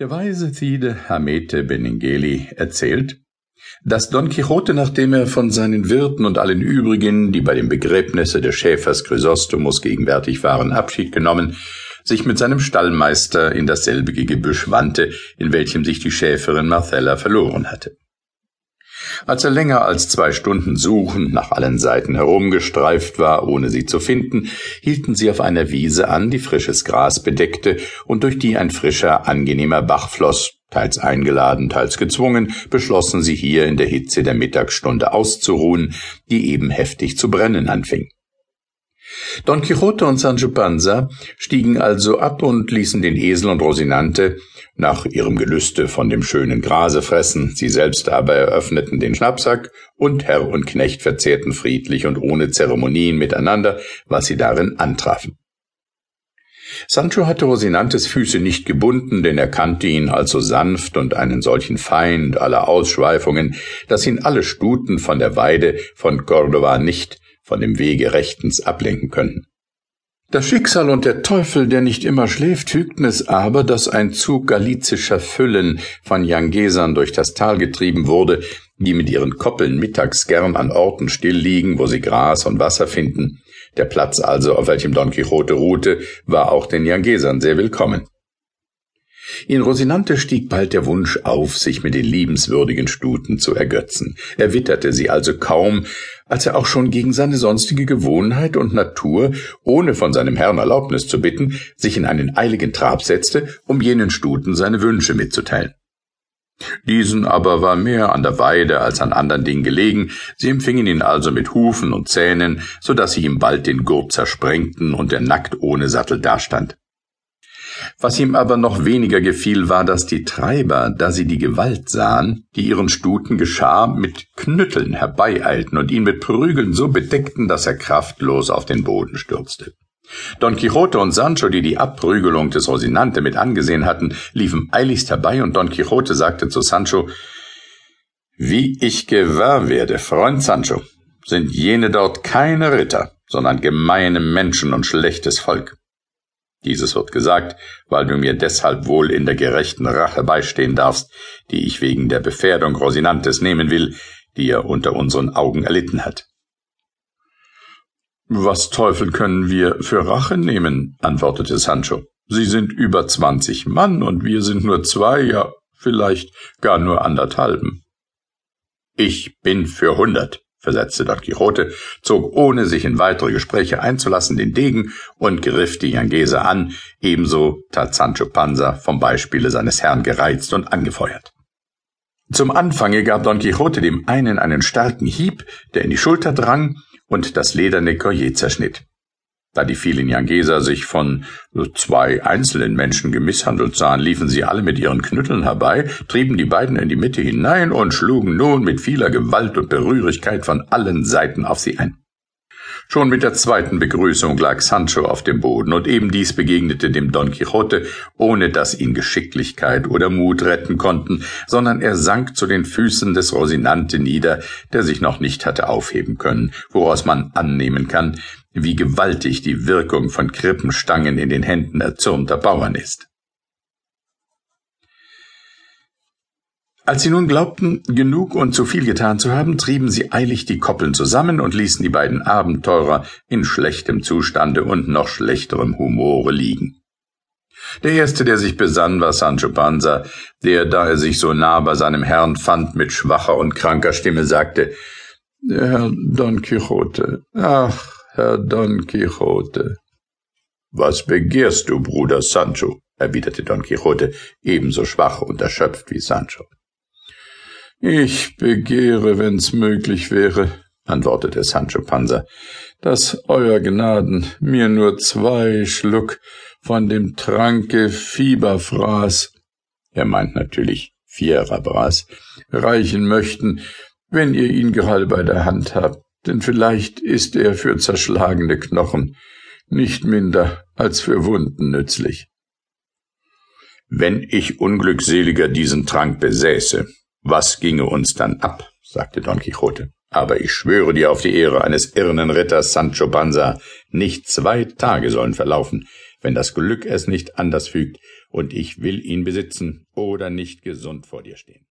Der weise Cide Hamete Benengeli erzählt, dass Don Quixote, nachdem er von seinen Wirten und allen übrigen, die bei dem Begräbnisse des Schäfers Chrysostomus gegenwärtig waren, Abschied genommen, sich mit seinem Stallmeister in dasselbige Gebüsch wandte, in welchem sich die Schäferin Marcella verloren hatte. Als er länger als zwei Stunden suchend nach allen Seiten herumgestreift war, ohne sie zu finden, hielten sie auf einer Wiese an, die frisches Gras bedeckte und durch die ein frischer, angenehmer Bach floss, teils eingeladen, teils gezwungen, beschlossen sie hier in der Hitze der Mittagsstunde auszuruhen, die eben heftig zu brennen anfing. Don Quixote und Sancho Panza stiegen also ab und ließen den Esel und Rosinante nach ihrem Gelüste von dem schönen Grase fressen, sie selbst aber eröffneten den Schnappsack, und Herr und Knecht verzehrten friedlich und ohne Zeremonien miteinander, was sie darin antrafen. Sancho hatte Rosinantes Füße nicht gebunden, denn er kannte ihn also sanft und einen solchen Feind aller Ausschweifungen, dass ihn alle Stuten von der Weide von Cordova nicht von dem Wege rechtens ablenken könnten. Das Schicksal und der Teufel, der nicht immer schläft, fügten es aber, dass ein Zug galizischer Füllen von Jangesern durch das Tal getrieben wurde, die mit ihren Koppeln mittags gern an Orten still liegen, wo sie Gras und Wasser finden. Der Platz also, auf welchem Don Quixote ruhte, war auch den Jangesern sehr willkommen. In Rosinante stieg bald der Wunsch auf, sich mit den liebenswürdigen Stuten zu ergötzen. Er witterte sie also kaum, als er auch schon gegen seine sonstige Gewohnheit und Natur, ohne von seinem Herrn Erlaubnis zu bitten, sich in einen eiligen Trab setzte, um jenen Stuten seine Wünsche mitzuteilen. Diesen aber war mehr an der Weide als an anderen Dingen gelegen, sie empfingen ihn also mit Hufen und Zähnen, so dass sie ihm bald den Gurt zersprengten und er nackt ohne Sattel dastand. Was ihm aber noch weniger gefiel, war, dass die Treiber, da sie die Gewalt sahen, die ihren Stuten geschah, mit Knütteln herbeieilten und ihn mit Prügeln so bedeckten, dass er kraftlos auf den Boden stürzte. Don Quixote und Sancho, die die Abprügelung des Rosinante mit angesehen hatten, liefen eiligst herbei und Don Quixote sagte zu Sancho, Wie ich gewahr werde, Freund Sancho, sind jene dort keine Ritter, sondern gemeine Menschen und schlechtes Volk. Dieses wird gesagt, weil du mir deshalb wohl in der gerechten Rache beistehen darfst, die ich wegen der Befährdung Rosinantes nehmen will, die er unter unseren Augen erlitten hat. Was Teufel können wir für Rache nehmen? antwortete Sancho. Sie sind über zwanzig Mann und wir sind nur zwei, ja vielleicht gar nur anderthalben. Ich bin für hundert, versetzte Don Quixote, zog ohne sich in weitere Gespräche einzulassen den Degen und griff die Jangese an, ebenso tat Sancho Panza vom Beispiele seines Herrn gereizt und angefeuert. Zum Anfange gab Don Quixote dem einen einen starken Hieb, der in die Schulter drang und das lederne Collier zerschnitt. Da die vielen Jangeser sich von zwei einzelnen Menschen gemisshandelt sahen, liefen sie alle mit ihren Knütteln herbei, trieben die beiden in die Mitte hinein und schlugen nun mit vieler Gewalt und Berührigkeit von allen Seiten auf sie ein. Schon mit der zweiten Begrüßung lag Sancho auf dem Boden, und eben dies begegnete dem Don Quixote, ohne dass ihn Geschicklichkeit oder Mut retten konnten, sondern er sank zu den Füßen des Rosinante nieder, der sich noch nicht hatte aufheben können, woraus man annehmen kann, wie gewaltig die Wirkung von Krippenstangen in den Händen erzürnter Bauern ist. Als sie nun glaubten, genug und zu viel getan zu haben, trieben sie eilig die Koppeln zusammen und ließen die beiden Abenteurer in schlechtem Zustande und noch schlechterem Humore liegen. Der erste, der sich besann, war Sancho Panza, der, da er sich so nah bei seinem Herrn fand, mit schwacher und kranker Stimme sagte, Herr Don Quixote, ach, Herr Don Quixote. Was begehrst du, Bruder Sancho? erwiderte Don Quixote, ebenso schwach und erschöpft wie Sancho. Ich begehre, wenn's möglich wäre, antwortete Sancho Panza, dass Euer Gnaden mir nur zwei Schluck von dem Tranke Fieberfraß, er meint natürlich Fierabras, reichen möchten, wenn ihr ihn gerade bei der Hand habt, denn vielleicht ist er für zerschlagene Knochen nicht minder als für Wunden nützlich. Wenn ich Unglückseliger diesen Trank besäße, was ginge uns dann ab? sagte Don Quixote. Aber ich schwöre dir auf die Ehre eines irrenden Ritters Sancho Panza, nicht zwei Tage sollen verlaufen, wenn das Glück es nicht anders fügt und ich will ihn besitzen oder nicht gesund vor dir stehen.